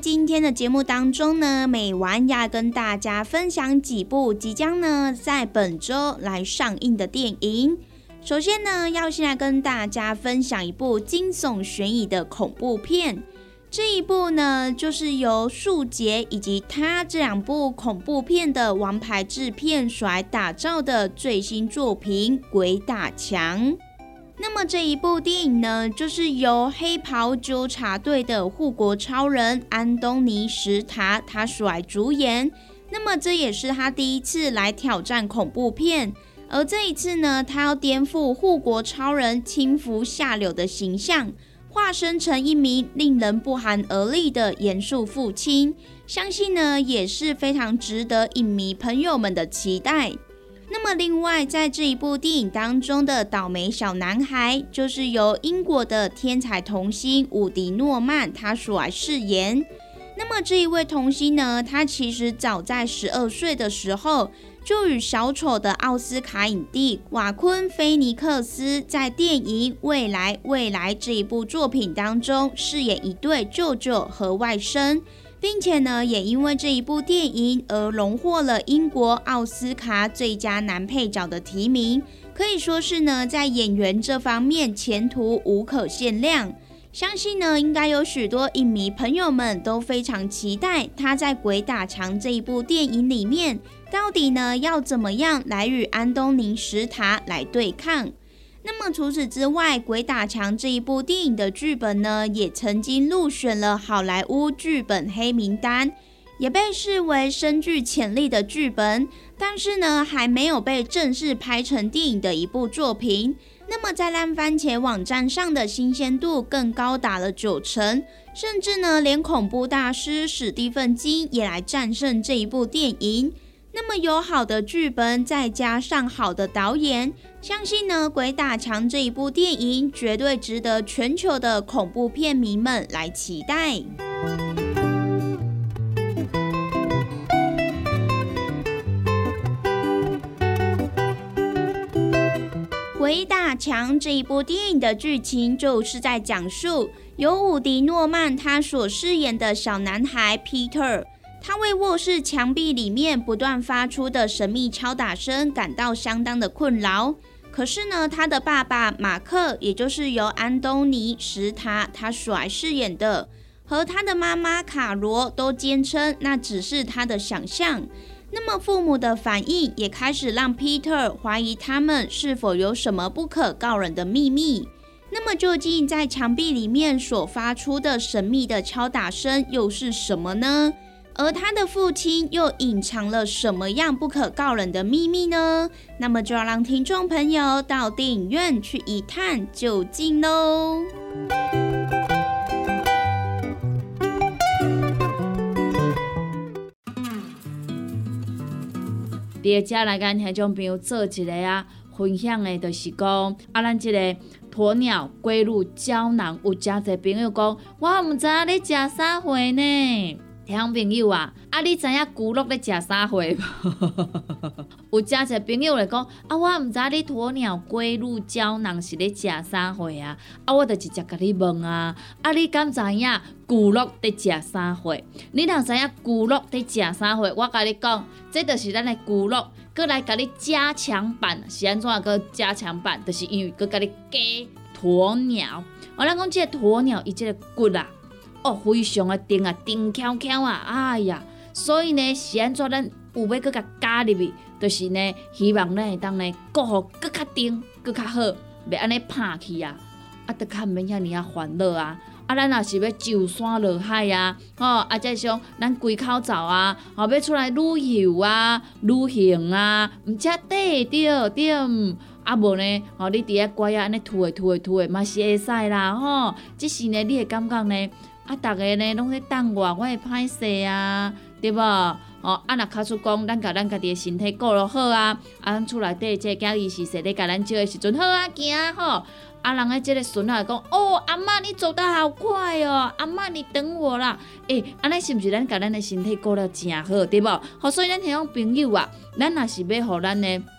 今天的节目当中呢，美完要跟大家分享几部即将呢在本周来上映的电影。首先呢，要先来跟大家分享一部惊悚悬疑的恐怖片。这一部呢，就是由树杰以及他这两部恐怖片的王牌制片所打造的最新作品《鬼打墙》。那么这一部电影呢，就是由黑袍纠察队的护国超人安东尼·史塔他所来主演。那么这也是他第一次来挑战恐怖片，而这一次呢，他要颠覆护国超人轻浮下流的形象，化身成一名令人不寒而栗的严肃父亲。相信呢，也是非常值得影迷朋友们的期待。那么，另外，在这一部电影当中的倒霉小男孩，就是由英国的天才童星伍迪·诺曼他所饰演。那么，这一位童星呢，他其实早在十二岁的时候，就与小丑的奥斯卡影帝瓦昆·菲尼克斯在电影《未来未来》这一部作品当中饰演一对舅舅和外甥。并且呢，也因为这一部电影而荣获了英国奥斯卡最佳男配角的提名，可以说是呢，在演员这方面前途无可限量。相信呢，应该有许多影迷朋友们都非常期待他在《鬼打墙》这一部电影里面，到底呢要怎么样来与安东尼·史塔来对抗。那么除此之外，《鬼打墙》这一部电影的剧本呢，也曾经入选了好莱坞剧本黑名单，也被视为深具潜力的剧本，但是呢，还没有被正式拍成电影的一部作品。那么在烂番茄网站上的新鲜度更高达了九成，甚至呢，连恐怖大师史蒂芬金也来战胜这一部电影。那么有好的剧本，再加上好的导演，相信呢，《鬼打墙》这一部电影绝对值得全球的恐怖片迷们来期待。《鬼打墙》这一部电影的剧情就是在讲述由伍迪·诺曼他所饰演的小男孩 Peter。他为卧室墙壁里面不断发出的神秘敲打声感到相当的困扰。可是呢，他的爸爸马克，也就是由安东尼·史塔他所饰演的，和他的妈妈卡罗都坚称那只是他的想象。那么父母的反应也开始让 Peter 怀疑他们是否有什么不可告人的秘密。那么究竟在墙壁里面所发出的神秘的敲打声又是什么呢？而他的父亲又隐藏了什么样不可告人的秘密呢？那么就要让听众朋友到电影院去一探究竟喽。第二家来跟听众朋友做一个啊分享的，就是讲啊，咱即个鸵鸟龟乳胶囊，有诚侪朋友讲，我毋知影你食啥货呢？听众朋友啊，啊，你知影骨碌咧食啥货无？有诚侪朋友来讲，啊，我毋知你鸵鸟龟乳胶囊是咧食啥货啊？啊，我就直接甲你问啊，啊，你敢知影骨碌伫食啥货？你若知影骨碌伫食啥货，我甲你讲，这就是咱的骨碌，过来甲你加强版，是安怎个加强版？就是因为佮甲你加鸵鸟，我咱讲即个鸵鸟伊即个骨啊。哦，非常的甜啊，甜翘翘啊，哎呀！所以呢，是安怎咱有要搁甲加入去，就是呢，希望咱会当呢，过好搁较甜，搁较好，袂安尼拍去啊，啊，得较毋免遐尼啊烦恼啊！啊，咱若是要上山落海啊，吼，啊，再像咱归口走啊，吼，要出来旅游啊、旅行啊，毋则对着对，啊无呢，吼，你伫遐乖啊，安尼吐诶吐诶吐诶，嘛是会使啦，吼，即是呢，你会感觉呢？啊，逐个呢拢咧等我，我会歹势啊，对无？哦，啊，若卡出讲，咱甲咱家己的身体顾落好啊，啊，咱厝内底即个囝儿是说咧，甲咱照的时阵好啊，行吼。啊，人诶即个孙仔讲，哦，阿嬷你走得好快哦，阿嬷你等我啦。诶，安尼是毋是咱甲咱的身体顾了诚好，对无？好，所以咱听种朋友啊，咱若是要互咱诶。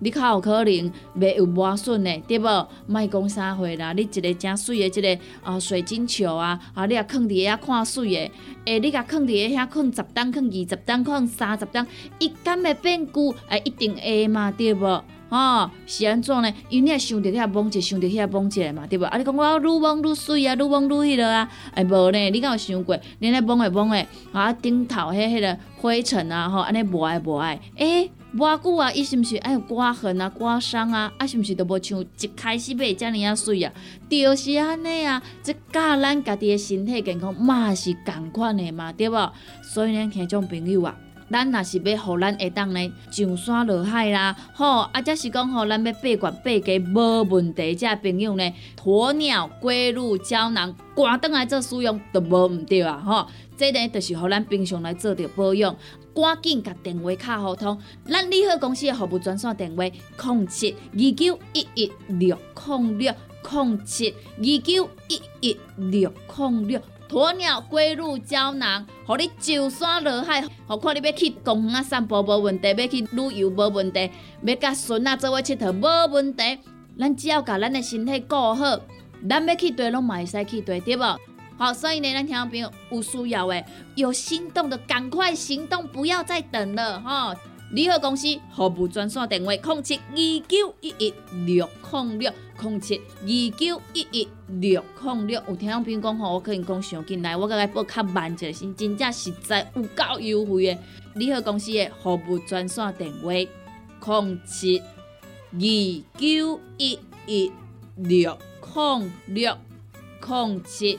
你较有可能袂有磨损的，对无？莫讲啥货啦，你一个正水的，一个啊水晶球啊，啊你啊放伫遐看水的，诶，你甲放伫遐放十担，放二十担，放三十担，伊敢会变旧？诶，一定会嘛，对无？吼，是安怎呢？因为你啊想着遐摸者，想着遐摸者嘛，对无？啊，你讲我愈摸愈水啊，愈摸愈迄落啊，哎无呢？你敢有想过？你咧摸诶摸诶，啊顶头迄迄个灰尘啊，吼，安尼无爱无爱，诶。偌久啊，伊是毋是爱有刮痕啊、刮伤啊？啊，是毋是都无像一开始买遮尔啊水啊？就是安尼啊，即教咱家己的身体健康嘛是共款的嘛，对无？所以呢，听种朋友啊，咱若是要互咱会当呢上山落海啦，吼，啊，则是讲吼，咱要八罐八家无问题，遮朋友呢，鸵鸟龟鹿胶囊，赶倒来做使用都无毋对啊，吼，这呢就是互咱平常来做着保养。赶紧甲电话卡互通，咱利好公司的服务专线电话：零七二九一一六零六零七二九一一六零六。鸵鸟龟乳胶囊，互你上山落海，何况你要去公园散步无问题，要去旅游无问题，要甲孙仔做伙佚佗无问题。咱只要甲咱的身体顾好，咱要去对拢嘛会使去对，对无？好，所以呢，咱听众朋友有需要诶，有心动的赶快行动，不要再等了哈！联合公司服务专线电话：零七二九一一六零六零七二九一一六零六。有听众朋友讲吼，我可能讲上进来，我甲伊报较慢一是真正实在有够优惠诶！联合公司的服务专线电话：零七二九一一六零六零七。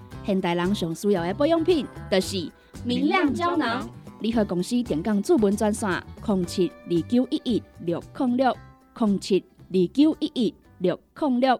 现代人上需要的保养品，就是明亮胶囊。联合公司电讲主文专线：零七二九一一六零六零七二九一一六零六。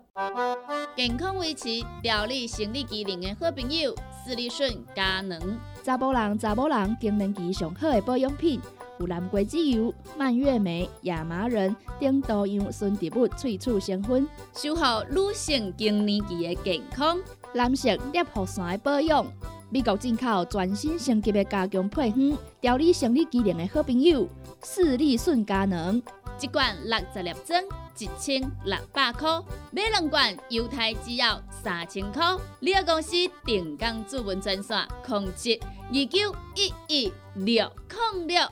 健康维持、调理生理机能的好朋友——斯利顺佳能。查甫人、查某人更年期上好的保养品。有南瓜籽油、蔓越莓、亚麻仁等多样纯植物萃取成分，守护女性更年期的健康。男性尿酸的保养，美国进口全新升级的加强配方，调理生理机能的好朋友——视力顺佳能。一罐六十粒装，一千六百块；买两罐，犹太只要三千块。你个公司定岗主文专线：控制二九一一六零六。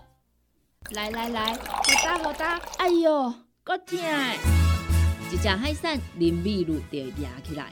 来来来，好打好打！哎哟，够痛！一只海扇林美露就压起来，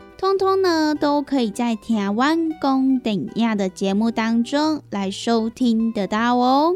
通通呢，都可以在台湾公等亚的节目当中来收听得到哦。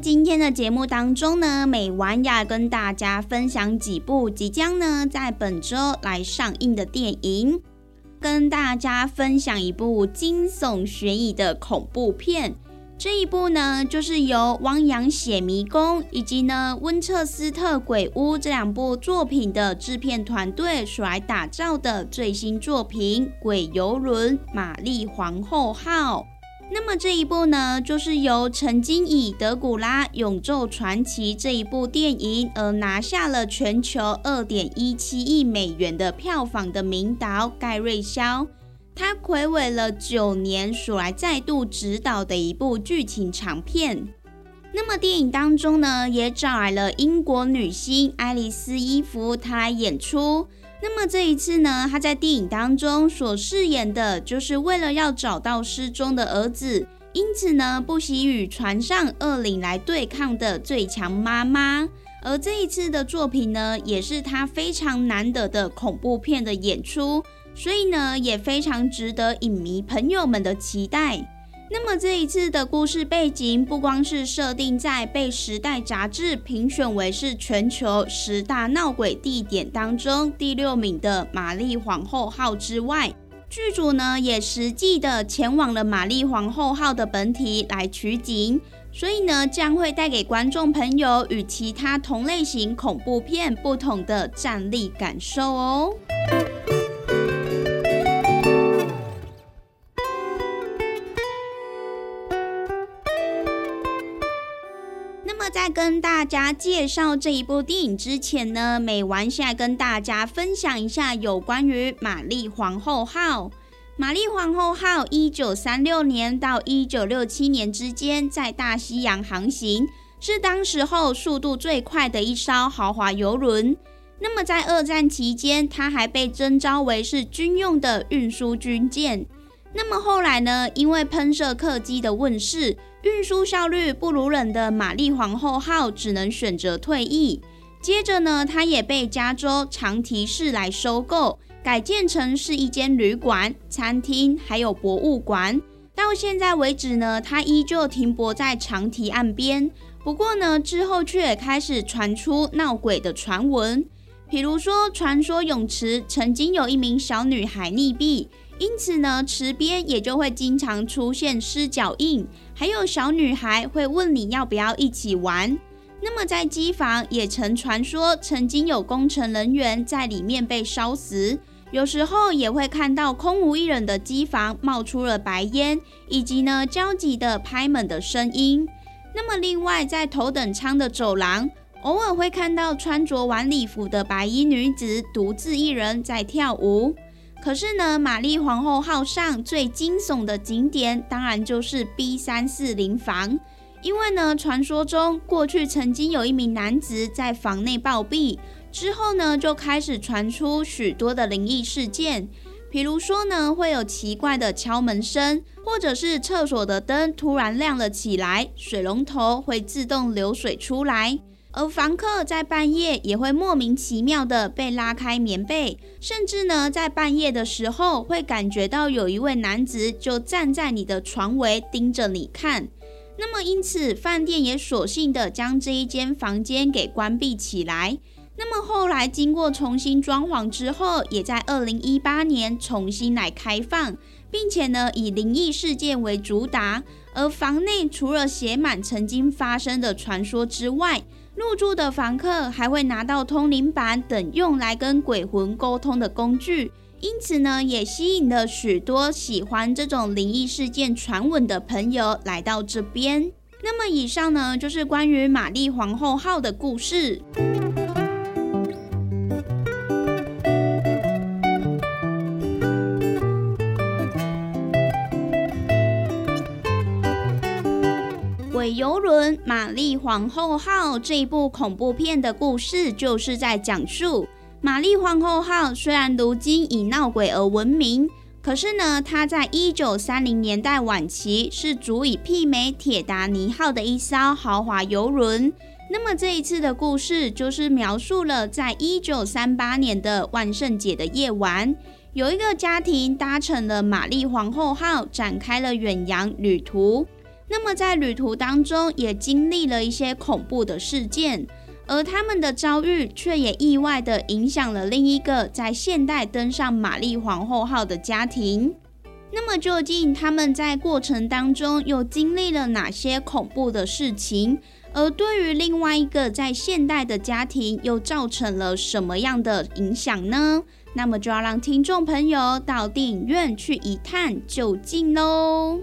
今天的节目当中呢，美玩要跟大家分享几部即将呢在本周来上映的电影，跟大家分享一部惊悚悬疑的恐怖片。这一部呢，就是由汪洋血迷宫以及呢温彻斯特鬼屋这两部作品的制片团队所来打造的最新作品《鬼游轮玛丽皇后号》。那么这一部呢，就是由曾经以《德古拉永昼传奇》这一部电影而拿下了全球二点一七亿美元的票房的名导盖瑞肖，他魁违了九年所来再度执导的一部剧情长片。那么电影当中呢，也找来了英国女星爱丽丝伊芙，她来演出。那么这一次呢，他在电影当中所饰演的就是为了要找到失踪的儿子，因此呢不惜与船上恶灵来对抗的最强妈妈。而这一次的作品呢，也是他非常难得的恐怖片的演出，所以呢也非常值得影迷朋友们的期待。那么这一次的故事背景，不光是设定在被《时代》杂志评选为是全球十大闹鬼地点当中第六名的玛丽皇后号之外，剧组呢也实际的前往了玛丽皇后号的本体来取景，所以呢将会带给观众朋友与其他同类型恐怖片不同的站立感受哦。跟大家介绍这一部电影之前呢，美完现在跟大家分享一下有关于玛丽皇后号。玛丽皇后号一九三六年到一九六七年之间在大西洋航行，是当时候速度最快的一艘豪华游轮。那么在二战期间，它还被征召为是军用的运输军舰。那么后来呢，因为喷射客机的问世。运输效率不如人的玛丽皇后号只能选择退役。接着呢，它也被加州长堤市来收购，改建成是一间旅馆、餐厅，还有博物馆。到现在为止呢，它依旧停泊在长堤岸边。不过呢，之后却开始传出闹鬼的传闻，比如说，传说泳池曾经有一名小女孩溺毙，因此呢，池边也就会经常出现湿脚印。还有小女孩会问你要不要一起玩。那么在机房也曾传说，曾经有工程人员在里面被烧死。有时候也会看到空无一人的机房冒出了白烟，以及呢焦急的拍门的声音。那么另外在头等舱的走廊，偶尔会看到穿着晚礼服的白衣女子独自一人在跳舞。可是呢，玛丽皇后号上最惊悚的景点，当然就是 B 三四零房，因为呢，传说中过去曾经有一名男子在房内暴毙，之后呢，就开始传出许多的灵异事件，比如说呢，会有奇怪的敲门声，或者是厕所的灯突然亮了起来，水龙头会自动流水出来。而房客在半夜也会莫名其妙的被拉开棉被，甚至呢，在半夜的时候会感觉到有一位男子就站在你的床围盯着你看。那么因此，饭店也索性的将这一间房间给关闭起来。那么后来经过重新装潢之后，也在二零一八年重新来开放，并且呢，以灵异事件为主打。而房内除了写满曾经发生的传说之外，入住的房客还会拿到通灵板等用来跟鬼魂沟通的工具，因此呢，也吸引了许多喜欢这种灵异事件传闻的朋友来到这边。那么，以上呢就是关于玛丽皇后号的故事。游轮《玛丽皇后号》这一部恐怖片的故事，就是在讲述玛丽皇后号虽然如今以闹鬼而闻名，可是呢，它在一九三零年代晚期是足以媲美铁达尼号的一艘豪华游轮。那么这一次的故事，就是描述了在一九三八年的万圣节的夜晚，有一个家庭搭乘了玛丽皇后号，展开了远洋旅途。那么在旅途当中，也经历了一些恐怖的事件，而他们的遭遇却也意外的影响了另一个在现代登上玛丽皇后号的家庭。那么究竟他们在过程当中又经历了哪些恐怖的事情？而对于另外一个在现代的家庭又造成了什么样的影响呢？那么就要让听众朋友到电影院去一探究竟喽。